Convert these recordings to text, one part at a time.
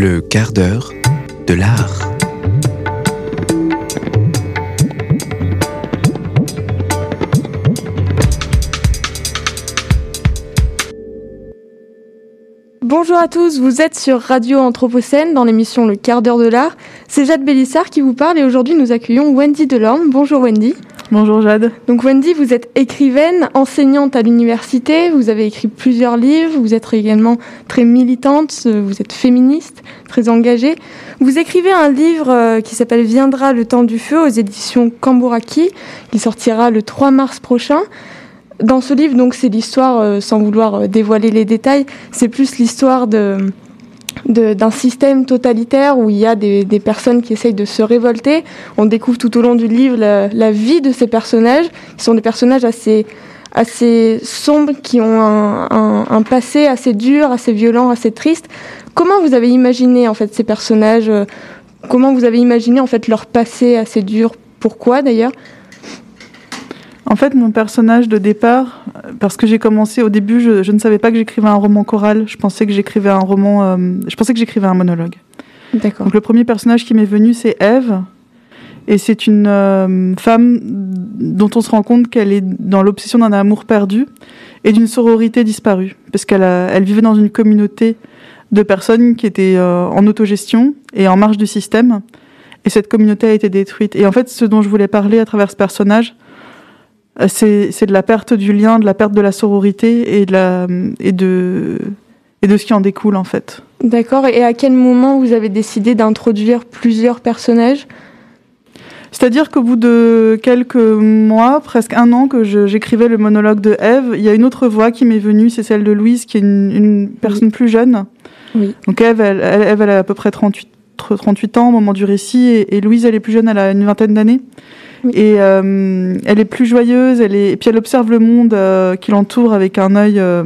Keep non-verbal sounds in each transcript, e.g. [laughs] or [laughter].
Le quart d'heure de l'art. Bonjour à tous, vous êtes sur Radio Anthropocène dans l'émission Le quart d'heure de l'art. C'est Jade Bélissard qui vous parle et aujourd'hui nous accueillons Wendy Delorme. Bonjour Wendy. Bonjour Jade. Donc Wendy, vous êtes écrivaine, enseignante à l'université, vous avez écrit plusieurs livres, vous êtes également très militante, vous êtes féministe, très engagée. Vous écrivez un livre euh, qui s'appelle Viendra le temps du feu aux éditions Kamburaki, qui sortira le 3 mars prochain. Dans ce livre, donc, c'est l'histoire, euh, sans vouloir euh, dévoiler les détails, c'est plus l'histoire de, d'un système totalitaire où il y a des, personnes qui essayent de se révolter. On découvre tout au long du livre la, vie de ces personnages, qui sont des personnages assez, sombres, qui ont un, un, passé assez dur, assez violent, assez triste. Comment vous avez imaginé en fait ces personnages? Comment vous avez imaginé en fait leur passé assez dur? Pourquoi d'ailleurs? En fait, mon personnage de départ, parce que j'ai commencé au début, je, je, ne savais pas que j'écrivais un roman choral. Je pensais que j'écrivais un roman. Euh, je pensais que j'écrivais un monologue. D'accord. Donc le premier personnage qui m'est venu, c'est Eve, et c'est une euh, femme dont on se rend compte qu'elle est dans l'obsession d'un amour perdu et d'une sororité disparue, parce qu'elle elle vivait dans une communauté de personnes qui étaient euh, en autogestion et en marge du système, et cette communauté a été détruite. Et en fait, ce dont je voulais parler à travers ce personnage c'est de la perte du lien, de la perte de la sororité et de, la, et de, et de ce qui en découle en fait. D'accord. Et à quel moment vous avez décidé d'introduire plusieurs personnages? C'est-à-dire qu'au bout de quelques mois, presque un an que j'écrivais le monologue de Eve, il y a une autre voix qui m'est venue, c'est celle de Louise, qui est une, une personne oui. plus jeune. Oui. Donc Eve, elle, elle, Eve, elle a à peu près 38, 38 ans au moment du récit, et, et Louise, elle est plus jeune, elle a une vingtaine d'années. Oui. Et euh, elle est plus joyeuse, elle est, et puis elle observe le monde euh, qui l'entoure avec un œil euh,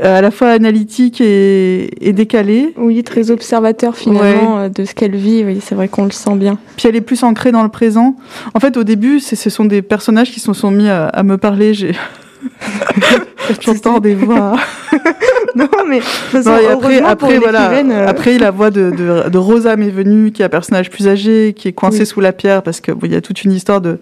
à la fois analytique et, et, décalé. Oui, très observateur finalement ouais. de ce qu'elle vit. Oui, c'est vrai qu'on le sent bien. Puis elle est plus ancrée dans le présent. En fait, au début, ce sont des personnages qui se sont mis à, à me parler. J'ai [laughs] J'entends des [laughs] voix. [laughs] non, mais non, et après, après, voilà, euh... après, la voix de, de, de Rosa m'est venue, qui est un personnage plus âgé, qui est coincé oui. sous la pierre, parce qu'il bon, y a toute une histoire de,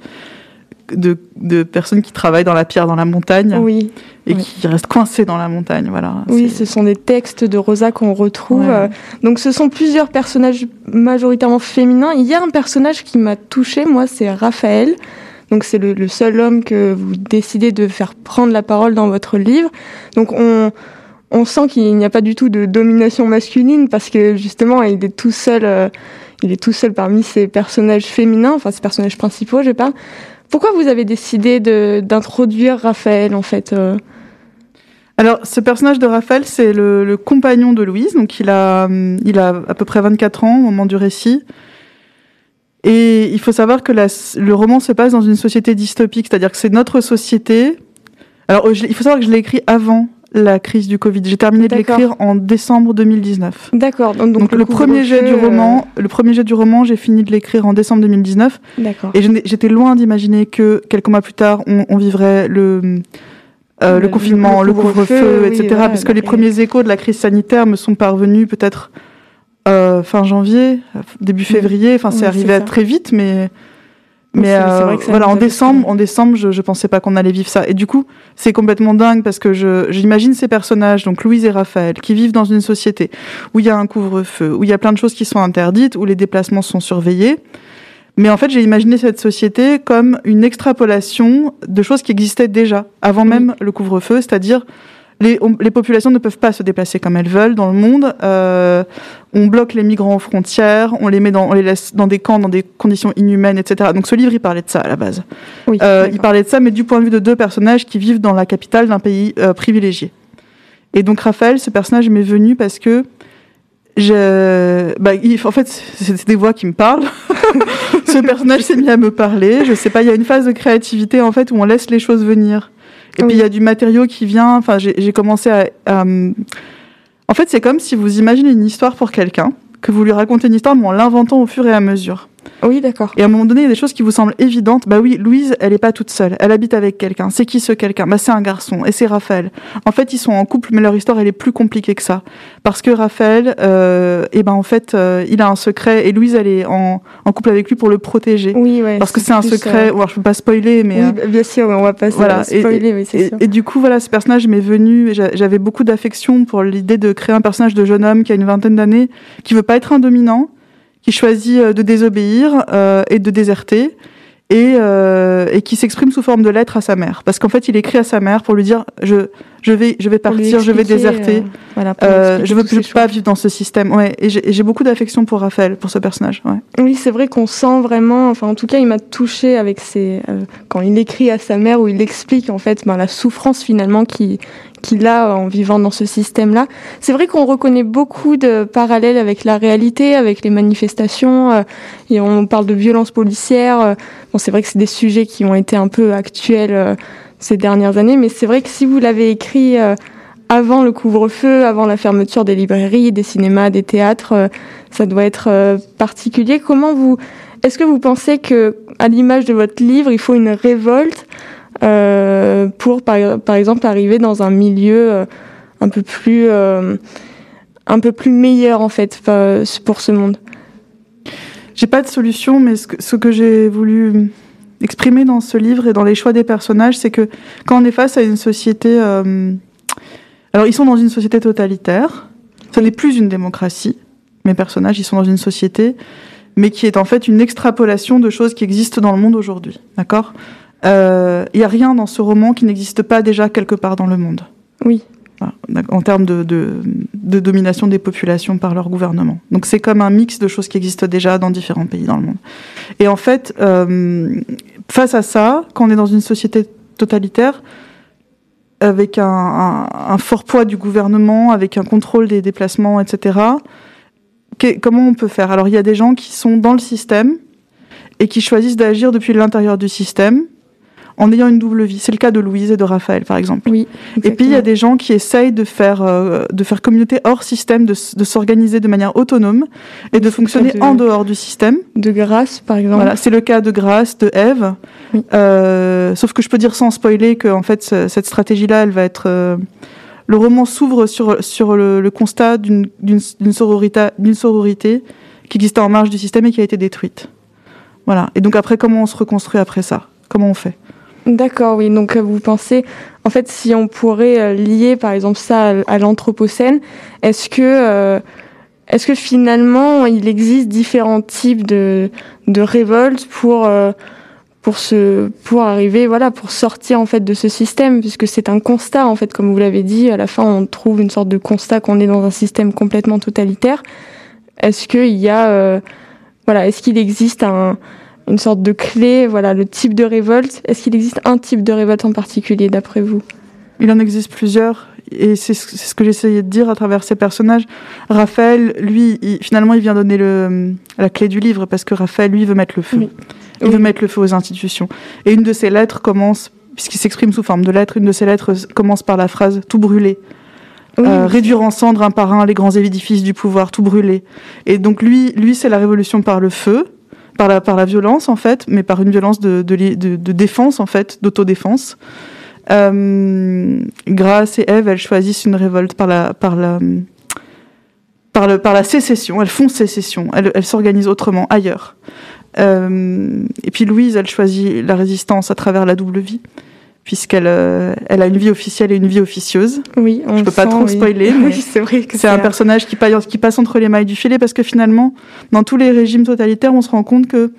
de, de, personnes qui travaillent dans la pierre, dans la montagne, oui. et oui. qui restent coincées dans la montagne. Voilà. Oui, ce sont des textes de Rosa qu'on retrouve. Ouais. Donc, ce sont plusieurs personnages majoritairement féminins. Il y a un personnage qui m'a touchée, moi, c'est Raphaël. Donc c'est le, seul homme que vous décidez de faire prendre la parole dans votre livre. Donc on, sent qu'il n'y a pas du tout de domination masculine parce que justement il est tout seul, euh, il est tout seul parmi ces personnages féminins, enfin ces personnages principaux, je parle. Pourquoi vous avez décidé d'introduire Raphaël en fait euh? Alors, ce personnage de Raphaël, c'est le, le, compagnon de Louise. Donc, il a, il a à peu près 24 ans au moment du récit. Et il faut savoir que la, le roman se passe dans une société dystopique, c'est-à-dire que c'est notre société. Alors, je, il faut savoir que je l'ai écrit avant la crise du Covid. J'ai terminé de l'écrire en décembre 2019. D'accord. Donc, donc, le, le premier jet du roman, euh... le premier jet du roman, j'ai fini de l'écrire en décembre 2019. D'accord. Et j'étais loin d'imaginer que quelques mois plus tard, on, on vivrait le euh, le, le, confinement, le couvre-feu, couvre etc. Oui, voilà, parce que les premiers échos de la crise sanitaire me sont parvenus peut-être euh, fin janvier, début février. Enfin, c'est oui, arrivé très vite, mais mais euh, voilà, en décembre, en décembre, je, je pensais pas qu'on allait vivre ça. Et du coup, c'est complètement dingue parce que je j'imagine ces personnages, donc Louise et Raphaël, qui vivent dans une société où il y a un couvre-feu, où il y a plein de choses qui sont interdites, où les déplacements sont surveillés. Mais en fait, j'ai imaginé cette société comme une extrapolation de choses qui existaient déjà avant oui. même le couvre-feu, c'est-à-dire les, on, les, populations ne peuvent pas se déplacer comme elles veulent dans le monde. Euh, on bloque les migrants aux frontières, on les met dans, on les laisse dans des camps, dans des conditions inhumaines, etc. Donc ce livre, il parlait de ça à la base. Oui, euh, il parlait de ça, mais du point de vue de deux personnages qui vivent dans la capitale d'un pays euh, privilégié. Et donc Raphaël, ce personnage m'est venu parce que je, bah, il, en fait, c'est des voix qui me parlent. [laughs] [laughs] ce personnage s'est mis à me parler. Je sais pas, il y a une phase de créativité en fait où on laisse les choses venir. Et oui. puis il y a du matériau qui vient. Enfin, j'ai commencé à. à en fait, c'est comme si vous imaginez une histoire pour quelqu'un, que vous lui racontez une histoire, mais en l'inventant au fur et à mesure. Oui, d'accord. Et à un moment donné, il y a des choses qui vous semblent évidentes. Bah oui, Louise, elle n'est pas toute seule. Elle habite avec quelqu'un. C'est qui ce quelqu'un? Bah c'est un garçon et c'est Raphaël. En fait, ils sont en couple, mais leur histoire elle est plus compliquée que ça. Parce que Raphaël, euh, et eh ben en fait, euh, il a un secret et Louise, elle est en, en couple avec lui pour le protéger. Oui, ouais. Parce que c'est un secret. Euh... je peux pas spoiler, mais oui, bien sûr, on va pas voilà. spoiler, et, oui, c'est sûr. Et, du coup, voilà, ce personnage m'est venu. J'avais beaucoup d'affection pour l'idée de créer un personnage de jeune homme qui a une vingtaine d'années, qui veut pas être un dominant qui choisit euh, de désobéir euh, et de déserter et, euh, et qui s'exprime sous forme de lettre à sa mère. Parce qu'en fait, il écrit à sa mère pour lui dire je, je, vais, je vais partir, je vais déserter, euh, voilà, euh, je veux plus pas vivre dans ce système. Ouais, et j'ai beaucoup d'affection pour Raphaël, pour ce personnage. Ouais. Oui, c'est vrai qu'on sent vraiment, enfin en tout cas, il m'a touché avec ses, quand il écrit à sa mère où il explique en fait ben, la souffrance finalement qui qu'il a en vivant dans ce système-là. C'est vrai qu'on reconnaît beaucoup de parallèles avec la réalité, avec les manifestations, euh, et on parle de violences policières. Euh. bon, c'est vrai que c'est des sujets qui ont été un peu actuels euh, ces dernières années, mais c'est vrai que si vous l'avez écrit avant le couvre-feu, avant la fermeture des librairies, des cinémas, des théâtres, ça doit être particulier. Comment vous, est-ce que vous pensez que, à l'image de votre livre, il faut une révolte pour par, par, exemple arriver dans un milieu euh, un peu plus euh, un peu plus meilleur en fait pour ce monde. J'ai pas de solution, mais ce que, ce que j'ai voulu exprimer dans ce livre et dans les choix des personnages, c'est que quand on est face à une société, alors ils sont dans une société totalitaire, ce n'est plus une démocratie. Mes personnages, ils sont dans une société, mais qui est en fait une extrapolation de choses qui existent dans le monde aujourd'hui. D'accord? Il euh, n'y a rien dans ce roman qui n'existe pas déjà quelque part dans le monde. Oui. En termes de, de, domination des populations par leur gouvernement. Donc c'est comme un mix de choses qui existent déjà dans différents pays dans le monde. Et en fait, euh, face à ça, quand on est dans une société totalitaire, avec un, un, fort poids du gouvernement, avec un contrôle des déplacements, etc., comment on peut faire? Alors il y a des gens qui sont dans le système et qui choisissent d'agir depuis l'intérieur du système en ayant une double vie. C'est le cas de Louise et de Raphaël, par exemple. Oui. Et puis il y a des gens qui essayent de faire euh, de faire communauté hors système, de, de s'organiser de manière autonome et de fonctionner en dehors du système. De Grâce, par exemple. Voilà, c'est le cas de Grâce, de Eve. Euh, sauf que je peux dire sans spoiler que en fait cette stratégie-là, elle va être euh, le roman s'ouvre sur sur le, le constat d'une sororité d'une sororité qui existait en marge du système et qui a été détruite. Voilà. Et donc après, comment on se reconstruit après ça? Comment on fait? D'accord, oui. Donc euh, vous pensez, en fait, si on pourrait euh, lier, par exemple, ça à, l'anthropocène, est-ce que, euh, est-ce que finalement, il existe différents types de, de révoltes pour pour se pour arriver voilà pour sortir en fait de ce système? Puisque c'est un constat en fait comme vous l'avez dit à la fin on trouve une sorte de constat qu'on est dans un système complètement totalitaire est-ce qu'il y a voilà est-ce qu'il existe un une sorte de clé, voilà, le type de révolte. Est-ce qu'il existe un type de révolte en particulier, d'après vous? Il en existe plusieurs, et c'est ce que j'essayais de dire à travers ces personnages. Raphaël, lui, finalement, il vient donner le, la clé du livre, parce que Raphaël, lui, veut mettre le feu. Il veut mettre le feu aux institutions. Et une de ses lettres commence, puisqu'il s'exprime sous forme de lettres, une de ses lettres commence par la phrase « tout brûler ». Euh, réduire en cendres un par un les grands édifices du pouvoir, tout brûler. Et donc lui, lui c'est la révolution par le feu, par la, violence en fait, mais par une violence de, de, défense en fait, d'autodéfense. Euh, Grâce et Ève, elles choisissent une révolte par la, sécession. Elles font sécession. Elles, elles s'organisent autrement, ailleurs. Euh, et puis Louise, elle choisit la résistance à travers la double vie puisqu'elle euh, elle a une vie officielle et une vie officieuse. Oui, on Je peux pas trop spoiler, mais [laughs] c'est vrai que c'est un personnage qui passe, qui passe entre les mailles du filet parce que finalement, dans tous les régimes totalitaires, on se rend compte que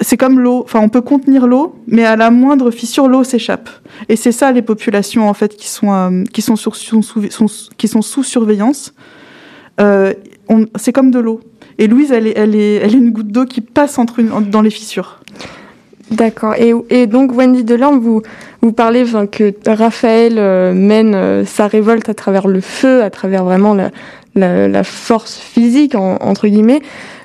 c'est comme l'eau. Enfin, on peut contenir l'eau, mais à la moindre fissure, l'eau s'échappe. Et c'est ça les populations en fait qui sont euh, qui sont, sur, qui sont sous surveillance. Euh, c'est comme de l'eau. Et Louise, elle est, elle est, elle est une goutte d'eau qui passe entre dans les fissures. D'accord. Et, et, donc Wendy Delorme, vous vous parlez enfin, que Raphaël euh, mène euh, sa révolte à travers le feu, à travers vraiment la, la, la force physique entre guillemets.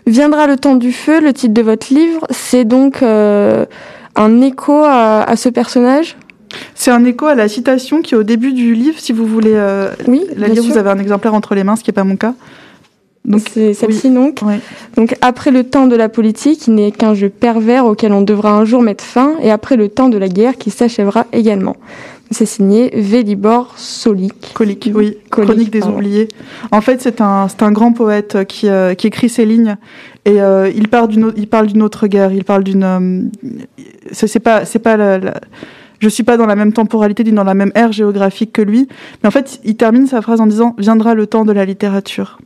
Viendra le temps du feu. Le titre de votre livre, c'est donc euh, un écho à, à, ce personnage? C'est un écho à la citation qui est au début du livre, si vous voulez oui, la lire. Vous avez un exemplaire entre les mains, ce qui n'est pas mon cas. Donc, c'est celle-ci donc. Donc après le temps de la politique, qui n'est qu'un jeu pervers auquel on devra un jour mettre fin, et après le temps de la guerre qui s'achèvera également. C'est signé Vélibor Solik. Colique, oui. Chronique des oubliés. En fait, c'est un, un grand poète qui, euh, qui écrit ces lignes et euh, il, parle d'une, il parle d'une autre guerre. Il parle d'une. Euh, c'est, pas, c'est pas la, la, je suis pas dans la même temporalité, dans la même ère géographique que lui. Mais en fait, il termine sa phrase en disant Viendra le temps de la littérature.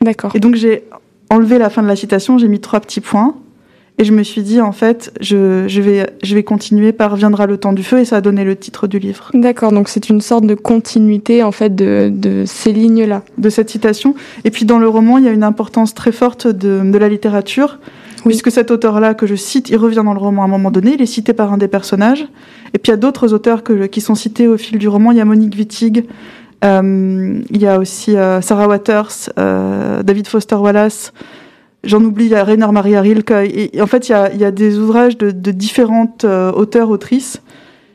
D'accord. Et donc j'ai enlevé la fin de la citation, j'ai mis trois petits points. Et je me suis dit, en fait, je, je, vais, je vais continuer par Viendra le temps du feu, et ça a donné le titre du livre. D'accord, donc c'est une sorte de continuité, en fait, de, de ces lignes-là. De cette citation. Et puis dans le roman, il y a une importance très forte de, de la littérature, oui. puisque cet auteur-là que je cite, il revient dans le roman à un moment donné, il est cité par un des personnages. Et puis il y a d'autres auteurs que, qui sont cités au fil du roman. Il y a Monique Wittig, il y a aussi euh, Sarah Waters, euh, David Foster Wallace, J'en oublie, il y a Rainer Maria Rilke. Et, en fait, il y a, il y a des ouvrages de, de différentes euh, auteurs, autrices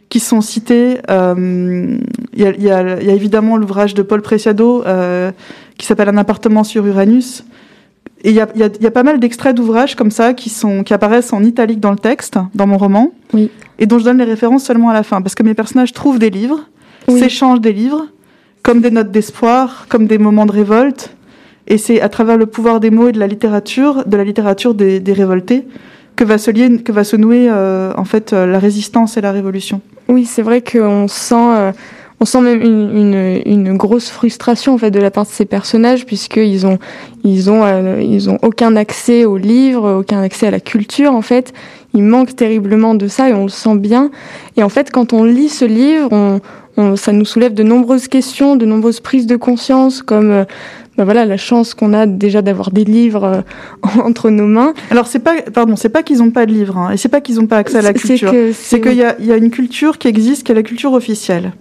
qui sont cités. Euh, il, y a, y y évidemment l'ouvrage de Paul Preciado euh, qui s'appelle Un appartement sur Uranus. Et il y a, il y a, il y a pas mal d'extraits d'ouvrages comme ça qui, sont, qui apparaissent en italique dans le texte, dans mon roman, oui. et dont je donne les références seulement à la fin. Parce que mes personnages trouvent des livres, oui. s'échangent des livres, comme des notes d'espoir, comme des moments de révolte et c'est à travers le pouvoir des mots et de la littérature, de la littérature des, des révoltés, que va se lier, que va se nouer euh, en fait euh, la résistance et la révolution. Oui, c'est vrai qu'on sent, euh, on sent même une, une, une, grosse frustration en fait de la part de ces personnages puisqu'ils ont, ils ont, euh, ils ont aucun accès aux livres, aucun accès à la culture en fait. Ils manquent terriblement de ça et on le sent bien. Et en fait, quand on lit ce livre, on, on, ça nous soulève de nombreuses questions, de nombreuses prises de conscience, comme ben voilà la chance qu'on a déjà d'avoir des livres euh, [laughs] entre nos mains. Alors c'est pas pardon, c'est pas qu'ils ont pas de livres hein, et c'est pas qu'ils ont pas accès à la culture. C'est qu'il y a il y a une culture qui existe qui est la culture officielle.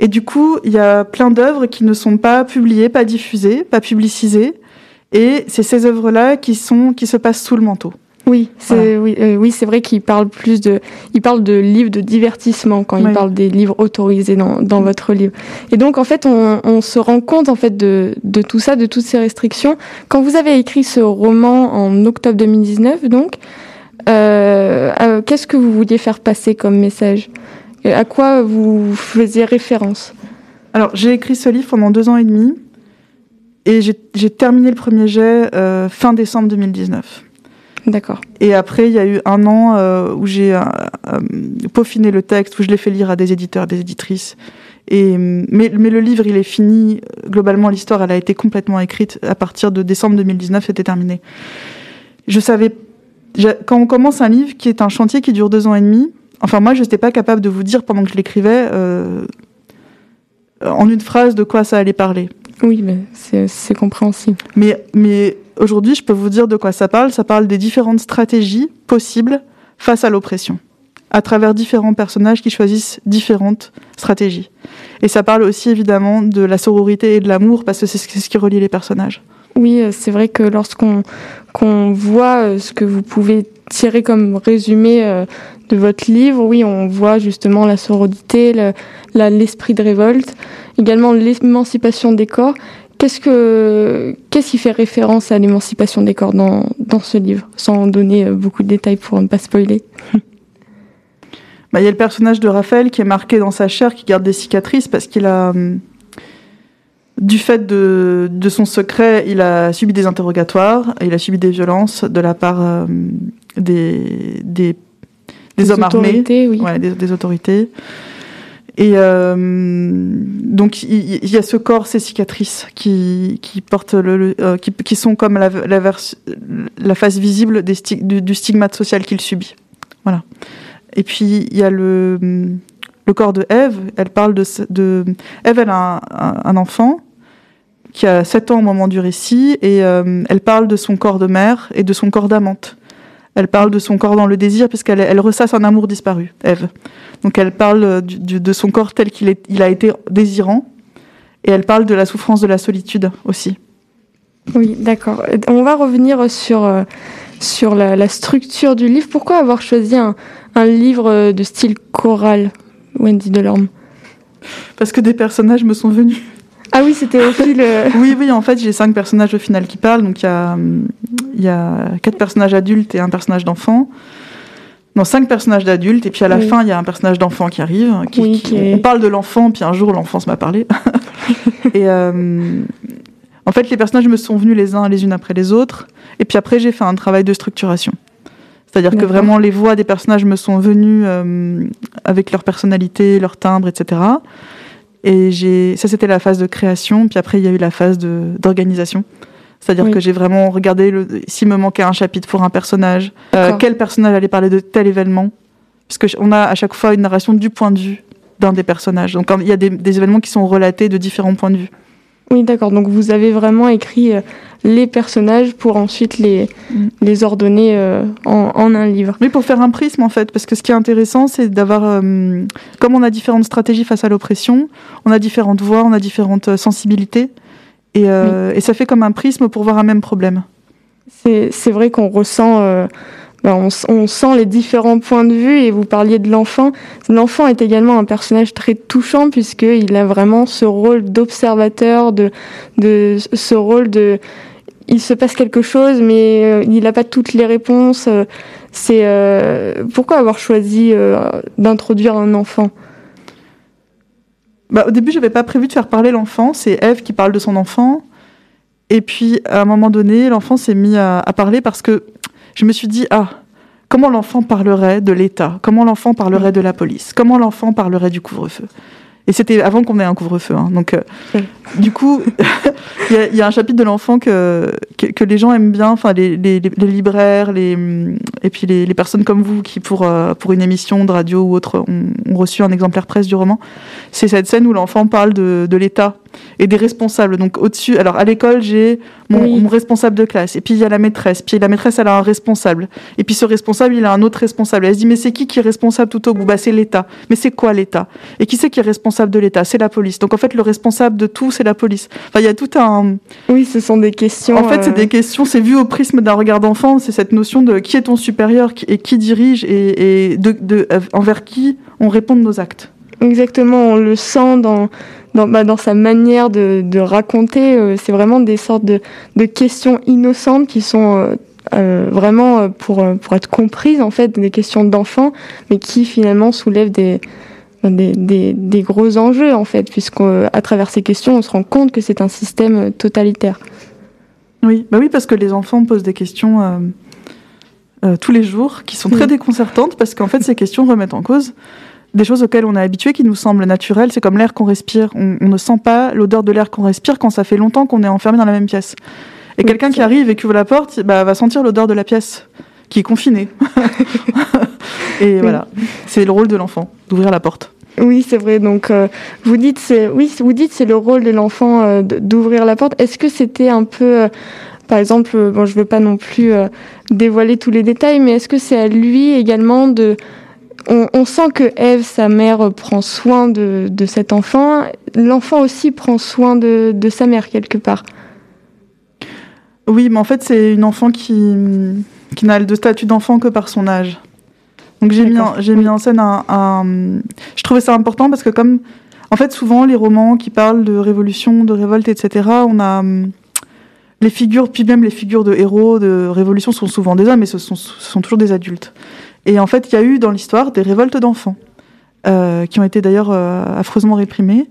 Et du coup, il y a plein d'œuvres qui ne sont pas publiées, pas diffusées, pas publicisées et c'est ces œuvres-là qui sont qui se passent sous le manteau. Oui, c'est voilà. oui, euh, oui, c'est vrai qu'il parle plus de, il parle de livres de divertissement quand oui. il parle des livres autorisés dans, dans votre livre. Et donc en fait, on, on, se rend compte en fait de, de tout ça, de toutes ces restrictions. Quand vous avez écrit ce roman en octobre 2019, donc, euh, euh, qu'est-ce que vous vouliez faire passer comme message? À quoi vous faisiez référence? Alors j'ai écrit ce livre pendant deux ans et demi et j'ai terminé le premier jet euh, fin décembre 2019. D'accord. Et après, il y a eu un an euh, où j'ai euh, euh, peaufiné le texte, où je l'ai fait lire à des éditeurs, des éditrices. Et, mais, mais le livre, il est fini. Globalement, l'histoire, elle a été complètement écrite. À partir de décembre 2019, c'était terminé. Je savais... Quand on commence un livre qui est un chantier qui dure deux ans et demi, enfin moi, je n'étais pas capable de vous dire pendant que je l'écrivais euh, en une phrase de quoi ça allait parler. Oui, mais c'est compréhensible. Mais, mais aujourd'hui, je peux vous dire de quoi ça parle. Ça parle des différentes stratégies possibles face à l'oppression, à travers différents personnages qui choisissent différentes stratégies. Et ça parle aussi évidemment de la sororité et de l'amour, parce que c'est ce qui relie les personnages. Oui, c'est vrai que lorsqu'on qu voit ce que vous pouvez tirer comme résumé euh, de votre livre, oui, on voit justement la sororité, l'esprit le, de révolte, également l'émancipation des corps. Qu'est-ce que qu'est-ce qui fait référence à l'émancipation des corps dans, dans ce livre, sans donner beaucoup de détails pour ne pas spoiler? [laughs] Bah, Il y a le personnage de Raphaël qui est marqué dans sa chair, qui garde des cicatrices parce qu'il a, du fait de, de son secret, il a subi des interrogatoires, il a subi des violences de la part euh, des, des, des, des hommes armés, oui. ouais, des, des autorités. Et euh, donc il, y a ce corps, ces cicatrices qui, qui portent le, euh, qui, qui, sont comme la, la, la face visible des sti du, stigmate social qu'il subit. Voilà. Et puis il y a le, le corps de Ève. Elle parle de, de Ève, elle a un, un, un enfant qui a 7 ans au moment du récit et euh, elle parle de son corps de mère et de son corps d'amante. Elle parle de son corps dans le désir puisqu'elle elle ressasse un amour disparu, Ève. Donc elle parle du, du, de son corps tel qu'il il a été désirant et elle parle de la souffrance de la solitude aussi. Oui, d'accord. On va revenir sur, euh, sur la, la, structure du livre. Pourquoi avoir choisi un, un livre de style choral, Wendy Delorme? Parce que des personnages me sont venus. Ah oui, c'était au fil. [laughs] oui, oui, en fait, j'ai cinq personnages au final qui parlent. Donc il y a, il y a quatre personnages adultes et un personnage d'enfant. Non, cinq personnages d'adultes, et puis à la fin, il y a un personnage d'enfant qui arrive. Qui, On parle de l'enfant, puis un jour, l'enfance m'a parlé. [laughs] et euh, en fait, les personnages me sont venus les uns les unes après les autres, et puis après, j'ai fait un travail de structuration. C'est-à-dire que vraiment, les voix des personnages me sont venues euh, avec leur personnalité, leur timbre, etc. Et j'ai, ça, c'était la phase de création, puis après, il y a eu la phase d'organisation. C'est-à-dire que j'ai vraiment regardé s'il me manquait un chapitre pour un personnage, euh, quel personnage allait parler de tel événement, puisque on a à chaque fois une narration du point de vue d'un des personnages. Donc il y a des, événements qui sont relatés de différents points de vue. Oui, d'accord. Donc vous avez vraiment écrit euh, les personnages pour ensuite les, mm. les ordonner euh, en, un livre. Oui, pour faire un prisme en fait, parce que ce qui est intéressant, c'est d'avoir, comme on a différentes stratégies face à l'oppression, on a différentes voix, on a différentes sensibilités. Euh, et, ça fait comme un prisme pour voir un même problème. C'est vrai qu'on ressent, euh, ben, on, sent les différents points de vue et vous parliez de l'enfant. L'enfant est également un personnage très touchant puisqu'il a vraiment ce rôle d'observateur, de, de ce rôle de... Il se passe quelque chose mais euh, il n'a pas toutes les réponses. C'est pourquoi avoir choisi d'introduire un enfant? Bah, au début, j'avais pas prévu de faire parler l'enfant. C'est Eve qui parle de son enfant. Et puis, à un moment donné, l'enfant s'est mis à, parler parce que je me suis dit, ah, comment l'enfant parlerait de l'État? Comment l'enfant parlerait de la police? Comment l'enfant parlerait du couvre-feu? Et c'était avant qu'on ait un couvre-feu. Hein. Donc, euh, du coup, [laughs] il y, a un chapitre de l'enfant que, que, les gens aiment bien, enfin les, les, les, libraires, les, et puis les, personnes comme vous qui, pour, euh, pour une émission de radio ou autre, ont, reçu un exemplaire presse du roman. C'est cette scène où l'enfant parle de, de l'État et des responsables. Donc au-dessus, alors à l'école, j'ai mon, responsable de classe, et puis il y a la maîtresse, puis la maîtresse, elle a un responsable, et puis ce responsable, il a un autre responsable. Elle se dit, mais c'est qui qui est responsable tout au bout? Bah c'est l'État. Mais c'est quoi l'État? Et qui c'est qui est responsable de l'État? C'est la police. Donc en fait, le responsable de tout, c'est la police. Enfin, il y a tout un... Oui, ce sont des questions... En fait, c'est des euh, questions, c'est vu au prisme d'un regard d'enfant, c'est cette notion de qui est ton supérieur et qui dirige et, de, euh, envers qui on répond de nos actes. Exactement, on le sent dans, dans, bah, dans sa manière de, de raconter. Euh, c'est vraiment des sortes de, de, questions innocentes qui sont euh, euh vraiment pour, pour être comprises, en fait, des questions d'enfants, mais qui finalement soulèvent des, des, des, des gros enjeux, en fait, puisqu'à travers ces questions, on se rend compte que c'est un système totalitaire. Oui, bah oui, parce que les enfants posent des questions tous les jours qui sont très déconcertantes, parce qu'en fait, ces questions remettent en cause des choses auxquelles on est habitué, qui nous semblent naturelles. C'est comme l'air qu'on respire. On, ne sent pas l'odeur de l'air qu'on respire quand ça fait longtemps qu'on est enfermé dans la même pièce. Et quelqu'un qui arrive et qui ouvre la porte, bah, va sentir l'odeur de la pièce qui est confinée. [laughs] et voilà, c'est le rôle de l'enfant d'ouvrir la porte. Oui, c'est vrai. Donc, euh, vous dites, c'est oui, vous dites, c'est le rôle de l'enfant euh, d'ouvrir la porte. Est-ce que c'était un peu, euh, par exemple, bon, je veux pas non plus dévoiler tous les détails, mais est-ce que c'est à lui également de on, sent que Eve, sa mère, prend soin de, cet enfant. L'enfant aussi prend soin de, sa mère quelque part. Oui, mais en fait, c'est une enfant qui, qui n'a de statut d'enfant que par son âge. Donc j'ai mis, j'ai mis en scène un, Je trouvais ça important parce que comme... En fait, souvent, les romans qui parlent de révolution, de révolte, etc., on a... Les figures, puis même les figures de héros de révolution sont souvent des hommes, mais ce sont, ce sont toujours des adultes. Et en fait, il y a eu dans l'histoire des révoltes d'enfants, euh, qui ont été d'ailleurs euh, affreusement réprimées.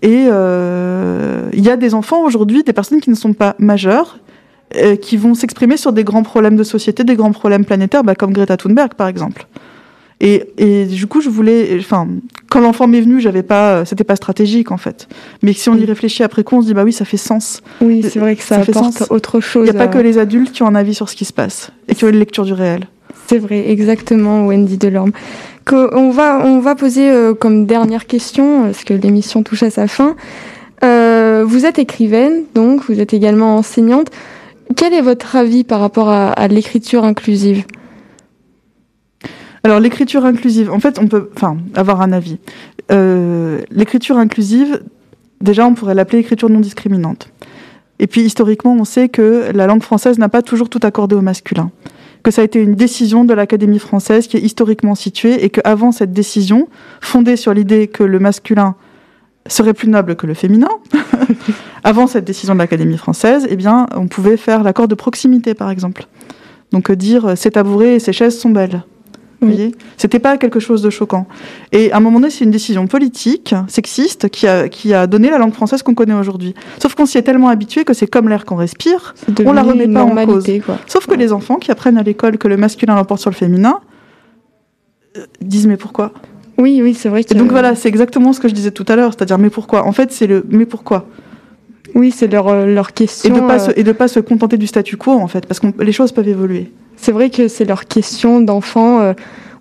Et euh, il y a des enfants aujourd'hui, des personnes qui ne sont pas majeures, qui vont s'exprimer sur des grands problèmes de société, des grands problèmes planétaires, bah, comme Greta Thunberg par exemple. Et, et, du coup, je voulais, enfin, quand l'enfant m'est venu, j'avais pas, c'était pas stratégique en fait. Mais si on y réfléchit après coup, on se dit bah oui, ça fait sens. Oui, c'est vrai que ça, apporte autre chose. Il n'y a pas que les adultes qui ont un avis sur ce qui se passe et qui ont une lecture du réel. C'est vrai, exactement, Wendy Delorme. On va, on va poser euh, comme dernière question, parce que l'émission touche à sa fin. Euh, vous êtes écrivaine, donc vous êtes également enseignante. Quel est votre avis par rapport à, l'écriture inclusive? Alors l'écriture inclusive, en fait, on peut, avoir un avis. Euh, l'écriture inclusive, déjà, on pourrait l'appeler écriture non discriminante. Et puis historiquement, on sait que la langue française n'a pas toujours tout accordé au masculin que ça a été une décision de l'Académie française qui est historiquement située et qu'avant cette décision, fondée sur l'idée que le masculin serait plus noble que le féminin. [laughs] Avant cette décision de l'Académie française, eh bien, on pouvait faire l'accord de proximité, par exemple. Donc euh, dire euh, ces tabourets et ces chaises sont belles. Vous voyez C'était pas quelque chose de choquant. Et à un moment donné, c'est une décision politique, sexiste, qui a, qui a donné la langue française qu'on connaît aujourd'hui. Sauf qu'on s'y est tellement habitué que c'est comme l'air qu'on respire, on la remet pas en cause. Sauf que les enfants qui apprennent à l'école que le masculin l'emporte sur le féminin euh, disent mais pourquoi? Oui, oui, c'est vrai. Que... Et donc voilà, c'est exactement ce que je disais tout à l'heure, c'est-à-dire mais pourquoi? En fait, c'est le mais pourquoi? Oui, c'est leur, euh, leur question. Et de pas et de pas se contenter du statu quo en fait, parce que les choses peuvent évoluer. C'est vrai que c'est leur question d'enfant. Euh,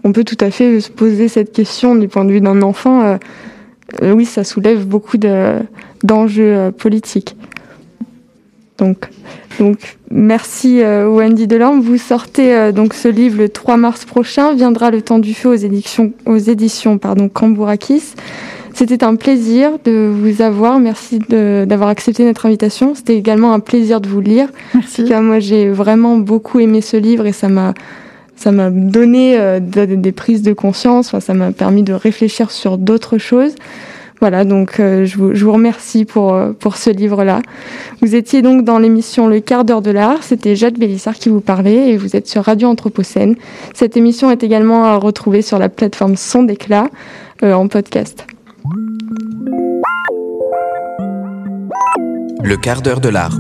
on peut tout à fait se poser cette question du point de vue d'un enfant. Euh, oui, ça soulève beaucoup d'enjeux politiques. Donc, donc merci Wendy Delorme. Vous sortez donc ce livre le 3 mars prochain. Viendra le temps du feu aux éditions, aux éditions pardon, Cambourakis. C'était un plaisir de vous avoir. Merci d'avoir accepté notre invitation. C'était également un plaisir de vous lire. Merci. Car moi, j'ai vraiment beaucoup aimé ce livre et ça m'a ça m'a donné euh, des prises de conscience. Enfin, ça m'a permis de réfléchir sur d'autres choses. Voilà, donc euh, je, vous, je, vous, remercie pour, euh, pour ce livre-là. Vous étiez donc dans l'émission Le quart d'heure de l'art. C'était Jade Bélissard qui vous parlait et vous êtes sur Radio Anthropocène. Cette émission est également à retrouver sur la plateforme Son d'éclat en podcast. Le quart d'heure de l'art.